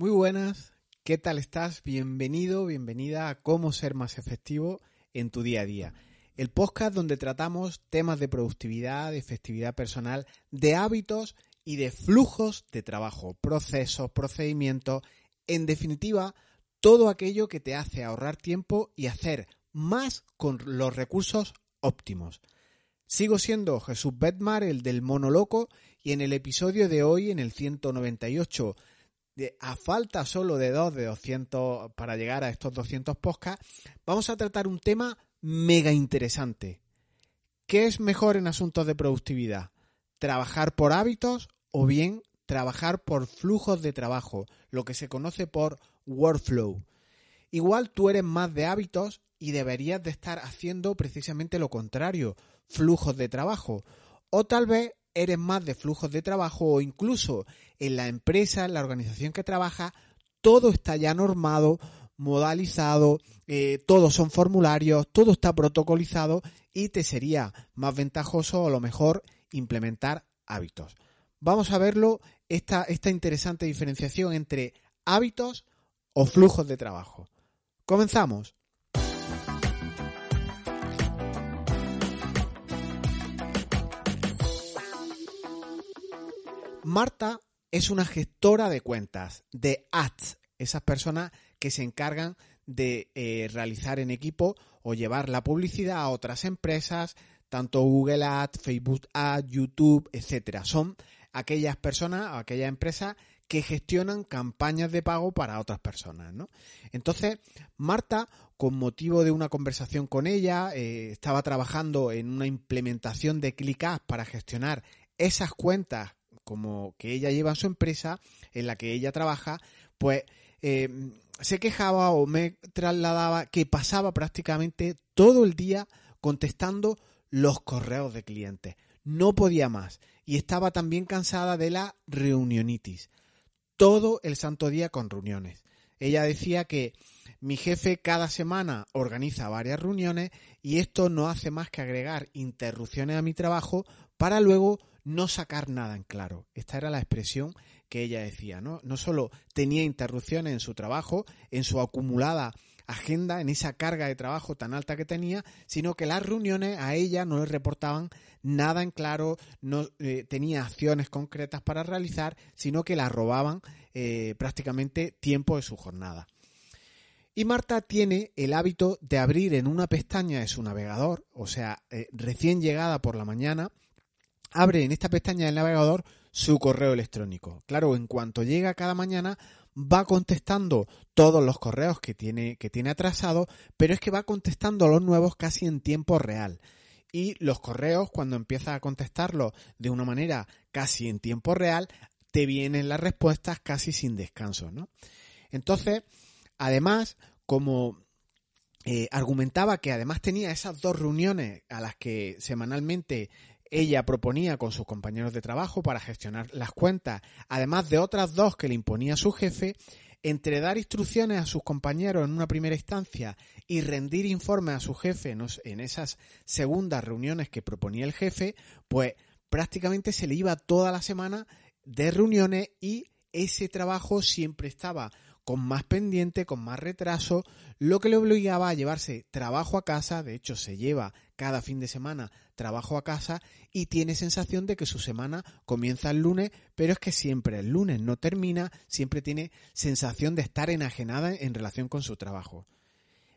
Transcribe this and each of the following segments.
Muy buenas, ¿qué tal estás? Bienvenido, bienvenida a cómo ser más efectivo en tu día a día. El podcast donde tratamos temas de productividad, de efectividad personal, de hábitos y de flujos de trabajo, procesos, procedimientos, en definitiva, todo aquello que te hace ahorrar tiempo y hacer más con los recursos óptimos. Sigo siendo Jesús Bedmar, el del mono loco, y en el episodio de hoy, en el 198, de, a falta solo de dos de 200 para llegar a estos 200 podcasts, vamos a tratar un tema mega interesante. ¿Qué es mejor en asuntos de productividad? ¿Trabajar por hábitos o bien trabajar por flujos de trabajo, lo que se conoce por workflow? Igual tú eres más de hábitos y deberías de estar haciendo precisamente lo contrario, flujos de trabajo. O tal vez eres más de flujos de trabajo o incluso en la empresa, en la organización que trabaja, todo está ya normado, modalizado, eh, todos son formularios, todo está protocolizado y te sería más ventajoso o lo mejor implementar hábitos. Vamos a verlo, esta, esta interesante diferenciación entre hábitos o flujos de trabajo. Comenzamos. Marta es una gestora de cuentas, de ads, esas personas que se encargan de eh, realizar en equipo o llevar la publicidad a otras empresas, tanto Google Ads, Facebook Ads, YouTube, etcétera. Son aquellas personas o aquellas empresas que gestionan campañas de pago para otras personas, ¿no? Entonces, Marta, con motivo de una conversación con ella, eh, estaba trabajando en una implementación de ClickUp para gestionar esas cuentas como que ella lleva su empresa, en la que ella trabaja, pues eh, se quejaba o me trasladaba que pasaba prácticamente todo el día contestando los correos de clientes. No podía más y estaba también cansada de la reunionitis. Todo el santo día con reuniones. Ella decía que mi jefe cada semana organiza varias reuniones y esto no hace más que agregar interrupciones a mi trabajo para luego no sacar nada en claro. Esta era la expresión que ella decía, ¿no? No solo tenía interrupciones en su trabajo, en su acumulada agenda, en esa carga de trabajo tan alta que tenía, sino que las reuniones a ella no le reportaban nada en claro, no eh, tenía acciones concretas para realizar, sino que la robaban eh, prácticamente tiempo de su jornada. Y Marta tiene el hábito de abrir en una pestaña de su navegador, o sea, eh, recién llegada por la mañana, abre en esta pestaña del navegador su correo electrónico. Claro, en cuanto llega cada mañana va contestando todos los correos que tiene, que tiene atrasado, pero es que va contestando los nuevos casi en tiempo real. Y los correos, cuando empieza a contestarlos de una manera casi en tiempo real, te vienen las respuestas casi sin descanso, ¿no? Entonces, además, como eh, argumentaba que además tenía esas dos reuniones a las que semanalmente ella proponía con sus compañeros de trabajo para gestionar las cuentas, además de otras dos que le imponía su jefe, entre dar instrucciones a sus compañeros en una primera instancia y rendir informes a su jefe en esas segundas reuniones que proponía el jefe, pues prácticamente se le iba toda la semana de reuniones y ese trabajo siempre estaba con más pendiente, con más retraso, lo que le obligaba a llevarse trabajo a casa, de hecho se lleva cada fin de semana trabajo a casa y tiene sensación de que su semana comienza el lunes, pero es que siempre el lunes no termina, siempre tiene sensación de estar enajenada en relación con su trabajo.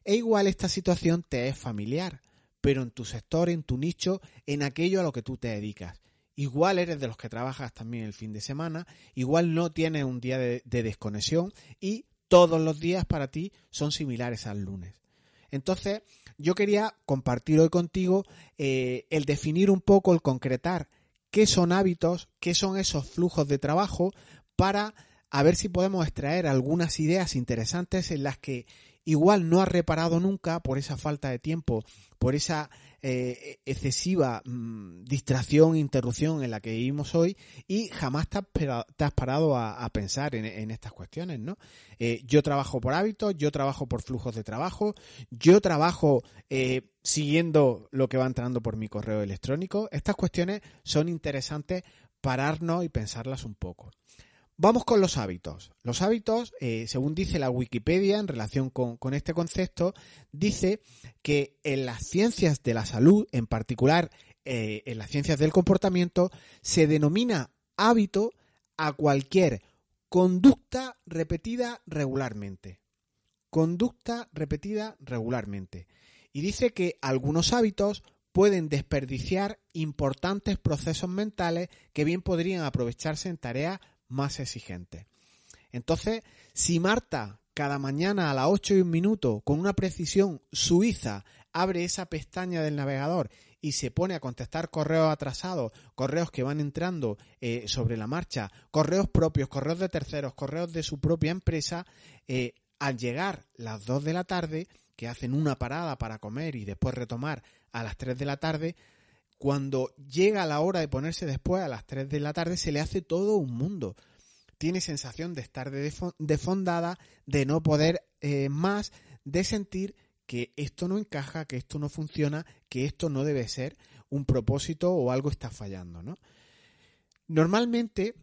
E igual esta situación te es familiar, pero en tu sector, en tu nicho, en aquello a lo que tú te dedicas. Igual eres de los que trabajas también el fin de semana, igual no tienes un día de, desconexión y todos los días para ti son similares al lunes. Entonces, yo quería compartir hoy contigo eh, el definir un poco, el concretar qué son hábitos, qué son esos flujos de trabajo, para a ver si podemos extraer algunas ideas interesantes en las que igual no has reparado nunca por esa falta de tiempo, por esa eh, excesiva mm, distracción, interrupción en la que vivimos hoy y jamás te has, parado a, pensar en, estas cuestiones, ¿no? Eh, yo trabajo por hábitos, yo trabajo por flujos de trabajo, yo trabajo eh, siguiendo lo que va entrando por mi correo electrónico. Estas cuestiones son interesantes pararnos y pensarlas un poco. Vamos con los hábitos. Los hábitos, eh, según dice la Wikipedia en relación con, este concepto, dice que en las ciencias de la salud, en particular eh, en las ciencias del comportamiento, se denomina hábito a cualquier conducta repetida regularmente. Conducta repetida regularmente. Y dice que algunos hábitos pueden desperdiciar importantes procesos mentales que bien podrían aprovecharse en tareas más exigente. Entonces, si Marta cada mañana a las 8 y un minuto, con una precisión suiza, abre esa pestaña del navegador y se pone a contestar correos atrasados, correos que van entrando eh, sobre la marcha, correos propios, correos de terceros, correos de su propia empresa, eh, al llegar las 2 de la tarde, que hacen una parada para comer y después retomar a las 3 de la tarde, cuando llega la hora de ponerse después a las 3 de la tarde, se le hace todo un mundo. Tiene sensación de estar defondada, de no poder eh, más, de sentir que esto no encaja, que esto no funciona, que esto no debe ser un propósito o algo está fallando, ¿no? Normalmente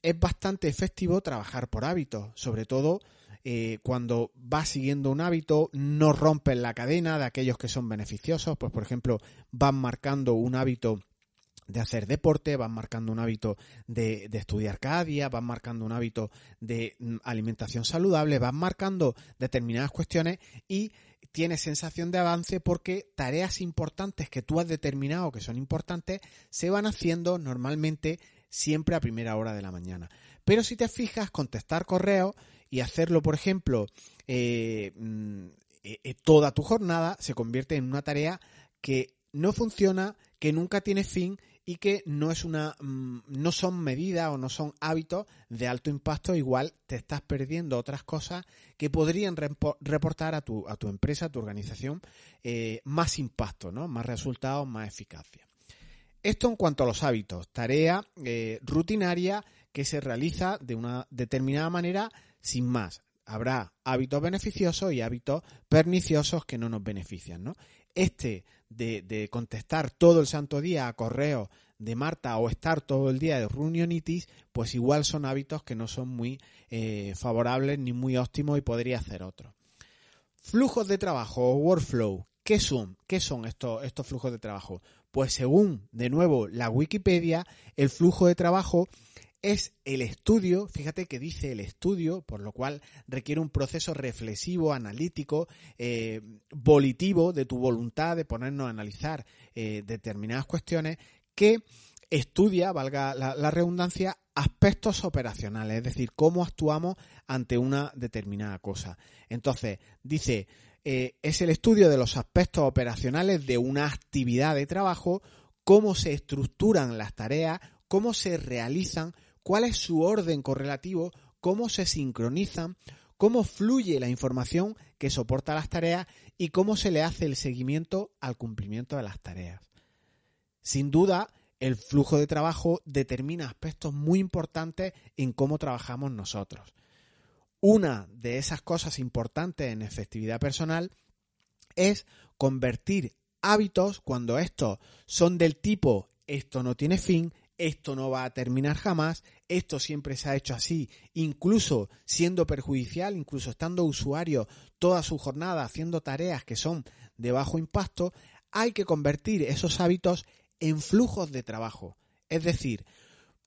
es bastante efectivo trabajar por hábitos, sobre todo eh, cuando vas siguiendo un hábito, no rompes la cadena de aquellos que son beneficiosos, pues por ejemplo, van marcando un hábito de hacer deporte, van marcando un hábito de, estudiar cada día, van marcando un hábito de mm, alimentación saludable, van marcando determinadas cuestiones y tienes sensación de avance porque tareas importantes que tú has determinado que son importantes se van haciendo normalmente siempre a primera hora de la mañana. Pero si te fijas, contestar correos y hacerlo, por ejemplo, eh, mm, eh, eh, toda tu jornada se convierte en una tarea que no funciona, que nunca tiene fin y que no es una mm, no son medidas o no son hábitos de alto impacto. Igual te estás perdiendo otras cosas que podrían reportar a tu a tu empresa a tu organización más impacto no más resultados más eficacia. Esto en cuanto a los hábitos. Tarea rutinaria que se realiza de una determinada manera sin más. Habrá hábitos beneficiosos y hábitos perniciosos que no nos benefician, ¿no? Este de, contestar todo el santo día a correo de Marta o estar todo el día de reunionitis, pues igual son hábitos que no son muy eh, favorables ni muy óptimos y podría hacer otro. Flujos de trabajo o workflow. ¿Qué son? ¿Qué son estos, estos flujos de trabajo? Pues según, de nuevo, la Wikipedia, el flujo de trabajo es el estudio, fíjate que dice el estudio, por lo cual requiere un proceso reflexivo, analítico, eh, volitivo de tu voluntad de ponernos a analizar eh, determinadas cuestiones que estudia, valga la, redundancia, aspectos operacionales, es decir, cómo actuamos ante una determinada cosa. Entonces, dice, eh, es el estudio de los aspectos operacionales de una actividad de trabajo, cómo se estructuran las tareas, cómo se realizan, cuál es su orden correlativo, cómo se sincronizan, cómo fluye la información que soporta las tareas y cómo se le hace el seguimiento al cumplimiento de las tareas. Sin duda, el flujo de trabajo determina aspectos muy importantes en cómo trabajamos nosotros. Una de esas cosas importantes en efectividad personal es convertir hábitos cuando estos son del tipo esto no tiene fin, esto no va a terminar jamás, esto siempre se ha hecho así, incluso siendo perjudicial, incluso estando usuario toda su jornada haciendo tareas que son de bajo impacto, hay que convertir esos hábitos en flujos de trabajo. Es decir,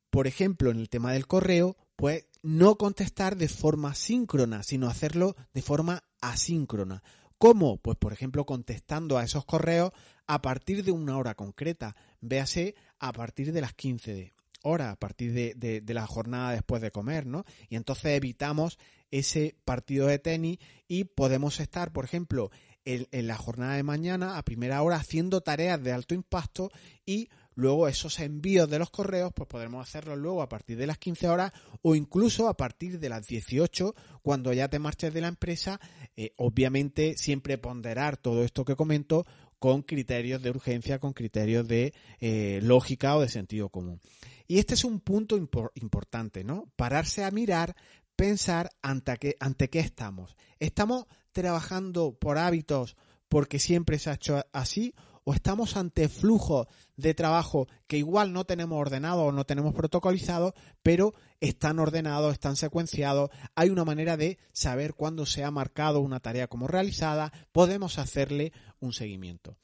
por ejemplo, en el tema del correo, pues no contestar de forma síncrona, sino hacerlo de forma asíncrona. ¿Cómo? Pues por ejemplo contestando a esos correos a partir de una hora concreta. Véase a partir de las 15 horas, a partir de, la jornada después de comer, ¿no? Y entonces evitamos ese partido de tenis y podemos estar, por ejemplo, en la jornada de mañana a primera hora haciendo tareas de alto impacto y Luego esos envíos de los correos, pues podremos hacerlos luego a partir de las 15 horas o incluso a partir de las 18 cuando ya te marches de la empresa. Eh, obviamente siempre ponderar todo esto que comento con criterios de urgencia, con criterios de eh, lógica o de sentido común. Y este es un punto importante, ¿no? Pararse a mirar, pensar ante qué, ante qué estamos. ¿Estamos trabajando por hábitos porque siempre se ha hecho así o estamos ante flujos de trabajo que igual no tenemos ordenado o no tenemos protocolizado, pero están ordenados, están secuenciados, hay una manera de saber cuándo se ha marcado una tarea como realizada, podemos hacerle un seguimiento.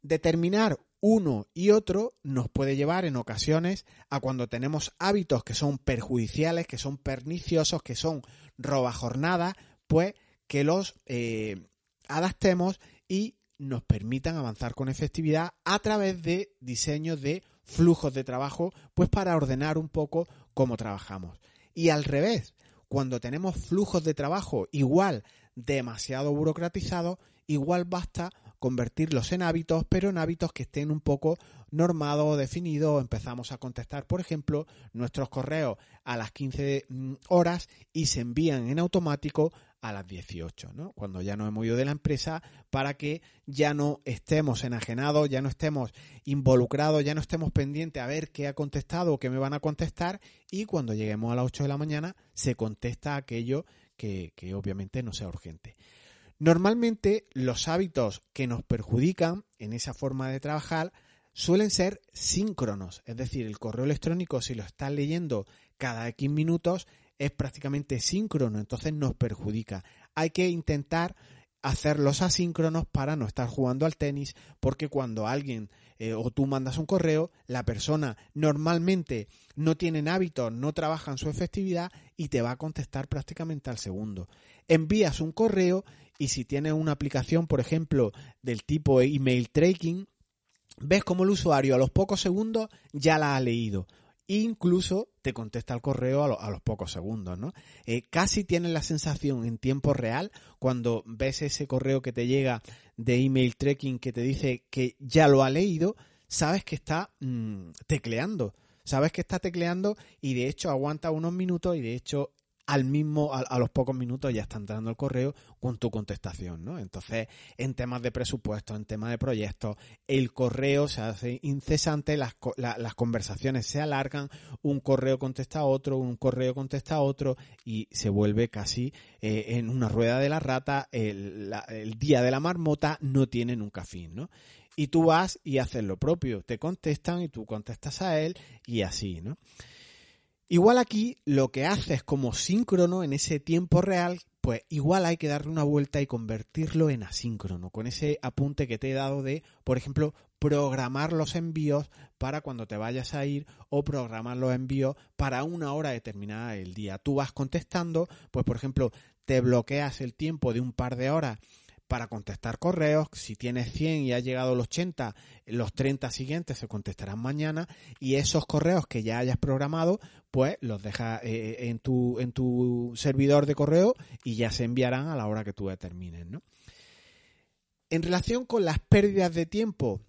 Determinar uno y otro nos puede llevar en ocasiones a cuando tenemos hábitos que son perjudiciales, que son perniciosos, que son roba jornada, pues que los eh, adaptemos y nos permitan avanzar con efectividad a través de diseños de flujos de trabajo, pues para ordenar un poco cómo trabajamos. Y al revés, cuando tenemos flujos de trabajo igual demasiado burocratizados, igual basta convertirlos en hábitos, pero en hábitos que estén un poco normados definidos. Empezamos a contestar, por ejemplo, nuestros correos a las 15 mm, horas y se envían en automático a las 18, ¿no? Cuando ya no hemos ido de la empresa para que ya no estemos enajenados, ya no estemos involucrados, ya no estemos pendientes a ver qué ha contestado o qué me van a contestar y cuando lleguemos a las 8 de la mañana se contesta aquello que, que obviamente no sea urgente. Normalmente los hábitos que nos perjudican en esa forma de trabajar suelen ser síncronos, es decir, el correo electrónico si lo estás leyendo cada X minutos es prácticamente síncrono, entonces nos perjudica. Hay que intentar hacerlos asíncronos para no estar jugando al tenis, porque cuando alguien eh, o tú mandas un correo, la persona normalmente no tiene hábitos, no trabaja en su efectividad y te va a contestar prácticamente al segundo. Envías un correo y si tienes una aplicación, por ejemplo, del tipo email tracking, ves como el usuario a los pocos segundos ya la ha leído. Incluso te contesta el correo a, los pocos segundos, ¿no? Eh, casi tienes la sensación en tiempo real cuando ves ese correo que te llega de email tracking que te dice que ya lo ha leído, sabes que está mm, tecleando, sabes que está tecleando y de hecho aguanta unos minutos y de hecho al mismo, a, los pocos minutos ya está entrando el correo con tu contestación, ¿no? Entonces, en temas de presupuesto, en temas de proyectos, el correo se hace incesante, las, las conversaciones se alargan, un correo contesta a otro, un correo contesta a otro y se vuelve casi eh, en una rueda de la rata, el, el día de la marmota no tiene nunca fin, ¿no? Y tú vas y haces lo propio, te contestan y tú contestas a él y así, ¿no? Igual aquí lo que haces como síncrono en ese tiempo real, pues igual hay que darle una vuelta y convertirlo en asíncrono, con ese apunte que te he dado de, por ejemplo, programar los envíos para cuando te vayas a ir o programar los envíos para una hora determinada del día. Tú vas contestando, pues por ejemplo, te bloqueas el tiempo de un par de horas para contestar correos. Si tienes 100 y ha llegado los 80, los 30 siguientes se contestarán mañana y esos correos que ya hayas programado, pues los dejas eh, en, tu, en tu servidor de correo y ya se enviarán a la hora que tú determines. ¿no? En relación con las pérdidas de tiempo,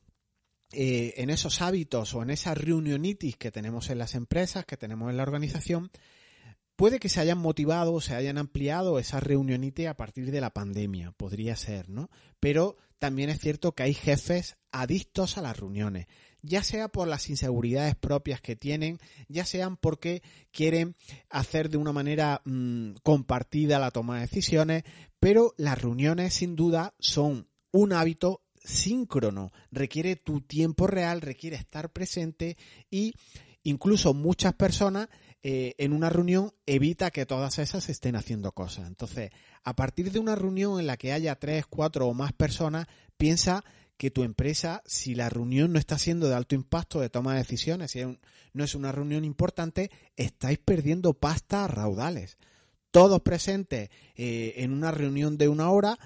eh, en esos hábitos o en esas reunionitis que tenemos en las empresas, que tenemos en la organización, Puede que se hayan motivado o se hayan ampliado esas reuniones a partir de la pandemia, podría ser, ¿no? Pero también es cierto que hay jefes adictos a las reuniones, ya sea por las inseguridades propias que tienen, ya sean porque quieren hacer de una manera mm, compartida la toma de decisiones, pero las reuniones sin duda son un hábito síncrono, requiere tu tiempo real, requiere estar presente y incluso muchas personas eh, en una reunión evita que todas esas estén haciendo cosas. Entonces, a partir de una reunión en la que haya tres, cuatro o más personas, piensa que tu empresa, si la reunión no está siendo de alto impacto de toma de decisiones, si no es una reunión importante, estáis perdiendo pasta a raudales. Todos presentes eh, en una reunión de una hora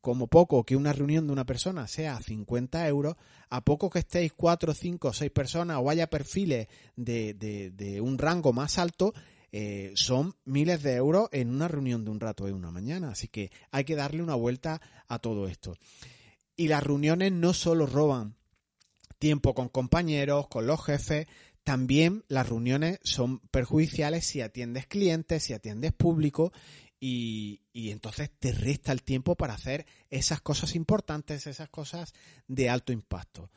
como poco que una reunión de una persona sea 50 euros, a poco que estéis 4, 5, 6 personas o haya perfiles de, de, un rango más alto, eh, son miles de euros en una reunión de un rato de una mañana. Así que hay que darle una vuelta a todo esto. Y las reuniones no solo roban tiempo con compañeros, con los jefes, también las reuniones son perjudiciales si atiendes clientes, si atiendes público y, entonces te resta el tiempo para hacer esas cosas importantes, esas cosas de alto impacto.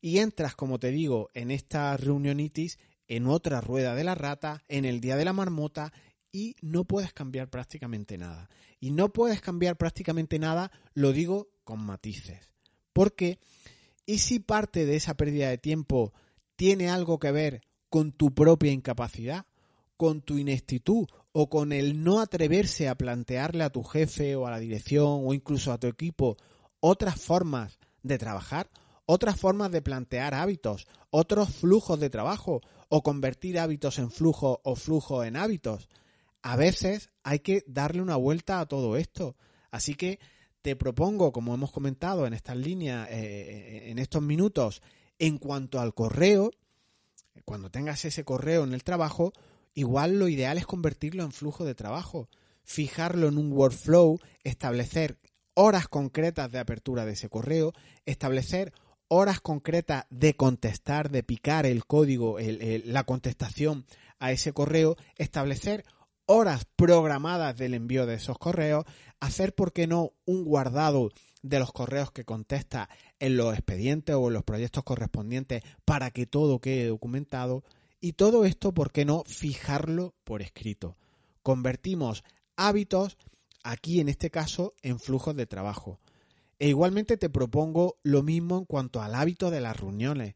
Y entras, como te digo, en esta reunionitis, en otra rueda de la rata, en el día de la marmota, y no puedes cambiar prácticamente nada. Y no puedes cambiar prácticamente nada, lo digo con matices. Porque ¿Y si parte de esa pérdida de tiempo tiene algo que ver con tu propia incapacidad, con tu ineptitud o con el no atreverse a plantearle a tu jefe o a la dirección o incluso a tu equipo otras formas de trabajar, otras formas de plantear hábitos, otros flujos de trabajo o convertir hábitos en flujo o flujo en hábitos. A veces hay que darle una vuelta a todo esto. Así que te propongo, como hemos comentado en estas líneas, eh, en estos minutos, en cuanto al correo, cuando tengas ese correo en el trabajo, igual lo ideal es convertirlo en flujo de trabajo, fijarlo en un workflow, establecer horas concretas de apertura de ese correo, establecer horas concretas de contestar, de picar el código, la contestación a ese correo, establecer horas programadas del envío de esos correos, hacer, ¿por qué no?, un guardado de los correos que contesta en los expedientes o en los proyectos correspondientes para que todo quede documentado. Y todo esto, ¿por qué no?, fijarlo por escrito. Convertimos hábitos, aquí en este caso, en flujos de trabajo. E igualmente te propongo lo mismo en cuanto al hábito de las reuniones.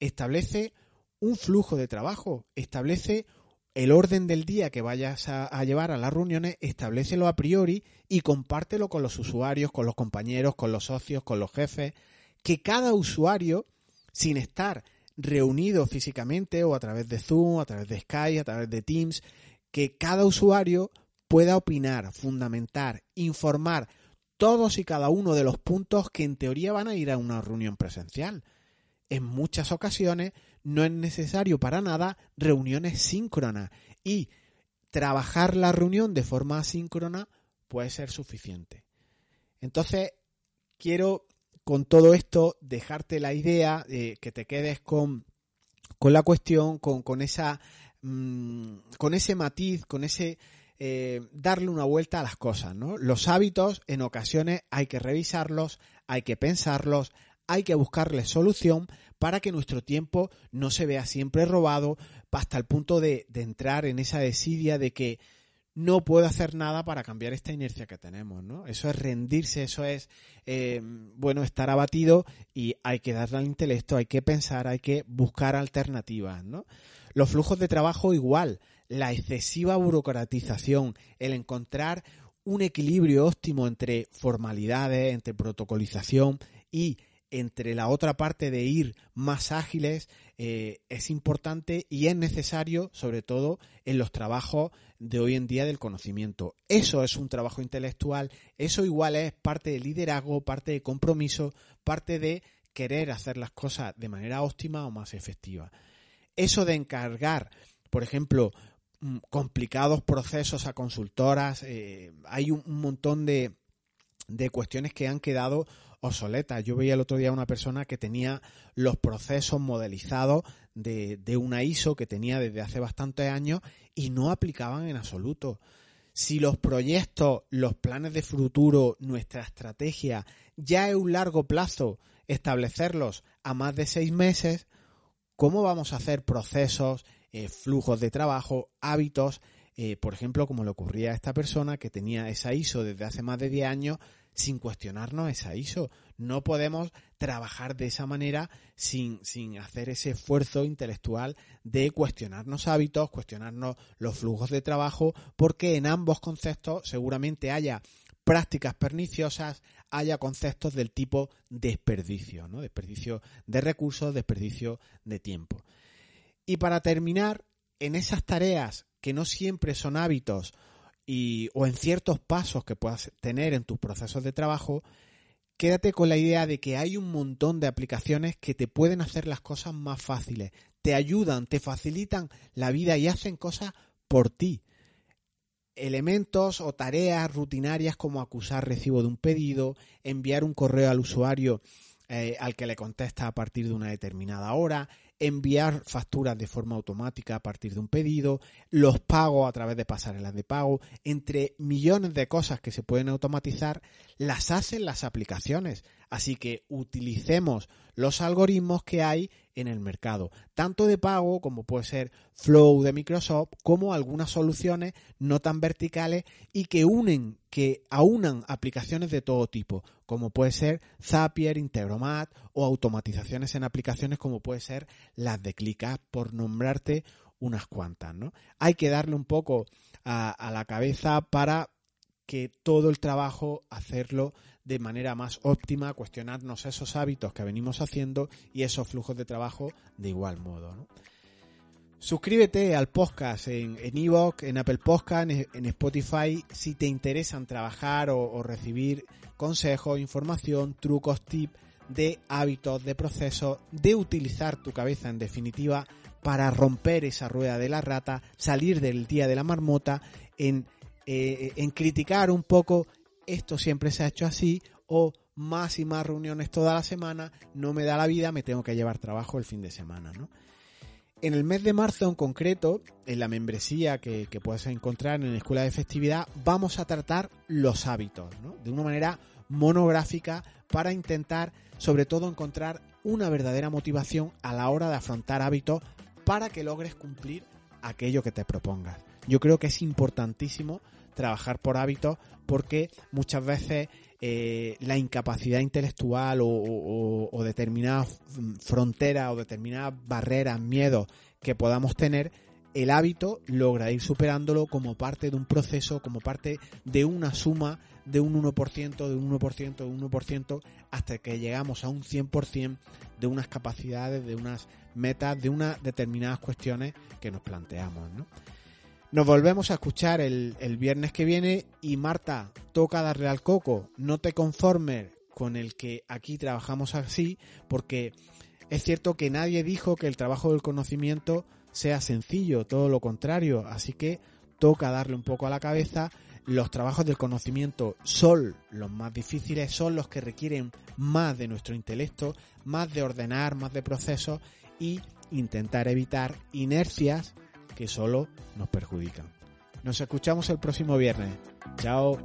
Establece un flujo de trabajo, establece el orden del día que vayas a, llevar a las reuniones, establecelo a priori y compártelo con los usuarios, con los compañeros, con los socios, con los jefes, que cada usuario, sin estar reunido físicamente o a través de Zoom, a través de Skype, a través de Teams, que cada usuario pueda opinar, fundamentar, informar todos y cada uno de los puntos que en teoría van a ir a una reunión presencial. En muchas ocasiones no es necesario para nada reuniones síncronas y trabajar la reunión de forma asíncrona puede ser suficiente. Entonces, quiero con todo esto dejarte la idea de que te quedes con, con la cuestión, con, con esa mm, con ese matiz, con ese eh, darle una vuelta a las cosas, ¿no? Los hábitos en ocasiones hay que revisarlos, hay que pensarlos, hay que buscarles solución para que nuestro tiempo no se vea siempre robado hasta el punto de, entrar en esa desidia de que no puedo hacer nada para cambiar esta inercia que tenemos, ¿no? Eso es rendirse, eso es, eh, bueno, estar abatido y hay que darle al intelecto, hay que pensar, hay que buscar alternativas, ¿no? Los flujos de trabajo igual, la excesiva burocratización, el encontrar un equilibrio óptimo entre formalidades, entre protocolización y entre la otra parte de ir más ágiles eh, es importante y es necesario, sobre todo en los trabajos de hoy en día del conocimiento. Eso es un trabajo intelectual, eso igual es parte de liderazgo, parte de compromiso, parte de querer hacer las cosas de manera óptima o más efectiva. Eso de encargar, por ejemplo, mm, complicados procesos a consultoras, eh, hay un, montón de, de cuestiones que han quedado obsoleta. Yo veía el otro día una persona que tenía los procesos modelizados de, de una ISO que tenía desde hace bastantes años y no aplicaban en absoluto. Si los proyectos, los planes de futuro, nuestra estrategia, ya es un largo plazo establecerlos a más de seis meses, ¿cómo vamos a hacer procesos, eh, flujos de trabajo, hábitos? Eh, por ejemplo, como le ocurría a esta persona que tenía esa ISO desde hace más de 10 años sin cuestionarnos esa ISO. No podemos trabajar de esa manera sin, sin hacer ese esfuerzo intelectual de cuestionarnos hábitos, cuestionarnos los flujos de trabajo, porque en ambos conceptos seguramente haya prácticas perniciosas, haya conceptos del tipo desperdicio, ¿no? Desperdicio de recursos, desperdicio de tiempo. Y para terminar, en esas tareas que no siempre son hábitos y, o en ciertos pasos que puedas tener en tus procesos de trabajo, quédate con la idea de que hay un montón de aplicaciones que te pueden hacer las cosas más fáciles, te ayudan, te facilitan la vida y hacen cosas por ti. Elementos o tareas rutinarias como acusar recibo de un pedido, enviar un correo al usuario eh, al que le contesta a partir de una determinada hora, enviar facturas de forma automática a partir de un pedido, los pagos a través de pasarelas de pago, entre millones de cosas que se pueden automatizar, las hacen las aplicaciones. Así que utilicemos los algoritmos que hay en el mercado, tanto de pago como puede ser Flow de Microsoft, como algunas soluciones no tan verticales y que unen, que aunan aplicaciones de todo tipo, como puede ser Zapier, Integromat o automatizaciones en aplicaciones como puede ser las de ClickUp, por nombrarte unas cuantas, ¿no? Hay que darle un poco a, a la cabeza para que todo el trabajo hacerlo de manera más óptima, cuestionarnos esos hábitos que venimos haciendo y esos flujos de trabajo de igual modo. Suscríbete al podcast en Evox, en, Apple Podcast, en, Spotify, si te interesan trabajar o, o recibir consejos, información, trucos, tips de hábitos, de procesos, de utilizar tu cabeza en definitiva para romper esa rueda de la rata, salir del día de la marmota, en, eh, en criticar un poco esto siempre se ha hecho así o más y más reuniones toda la semana, no me da la vida, me tengo que llevar trabajo el fin de semana, ¿no? En el mes de marzo en concreto, en la membresía que, puedes encontrar en la Escuela de Festividad, vamos a tratar los hábitos, ¿no? De una manera monográfica para intentar, sobre todo, encontrar una verdadera motivación a la hora de afrontar hábitos para que logres cumplir aquello que te propongas. Yo creo que es importantísimo trabajar por hábitos porque muchas veces eh, la incapacidad intelectual o, determinadas fronteras o determinadas barreras, miedos que podamos tener, el hábito logra ir superándolo como parte de un proceso, como parte de una suma de un 1%, de un 1%, de un 1%, hasta que llegamos a un 100% de unas capacidades, de unas metas, de unas determinadas cuestiones que nos planteamos. Nos volvemos a escuchar el, viernes que viene y Marta, toca darle al coco. No te conformes con el que aquí trabajamos así, porque es cierto que nadie dijo que el trabajo del conocimiento sea sencillo, todo lo contrario. Así que toca darle un poco a la cabeza. Los trabajos del conocimiento son los más difíciles, son los que requieren más de nuestro intelecto, más de ordenar, más de procesos y intentar evitar inercias que solo nos perjudican. Nos escuchamos el próximo viernes. Chao.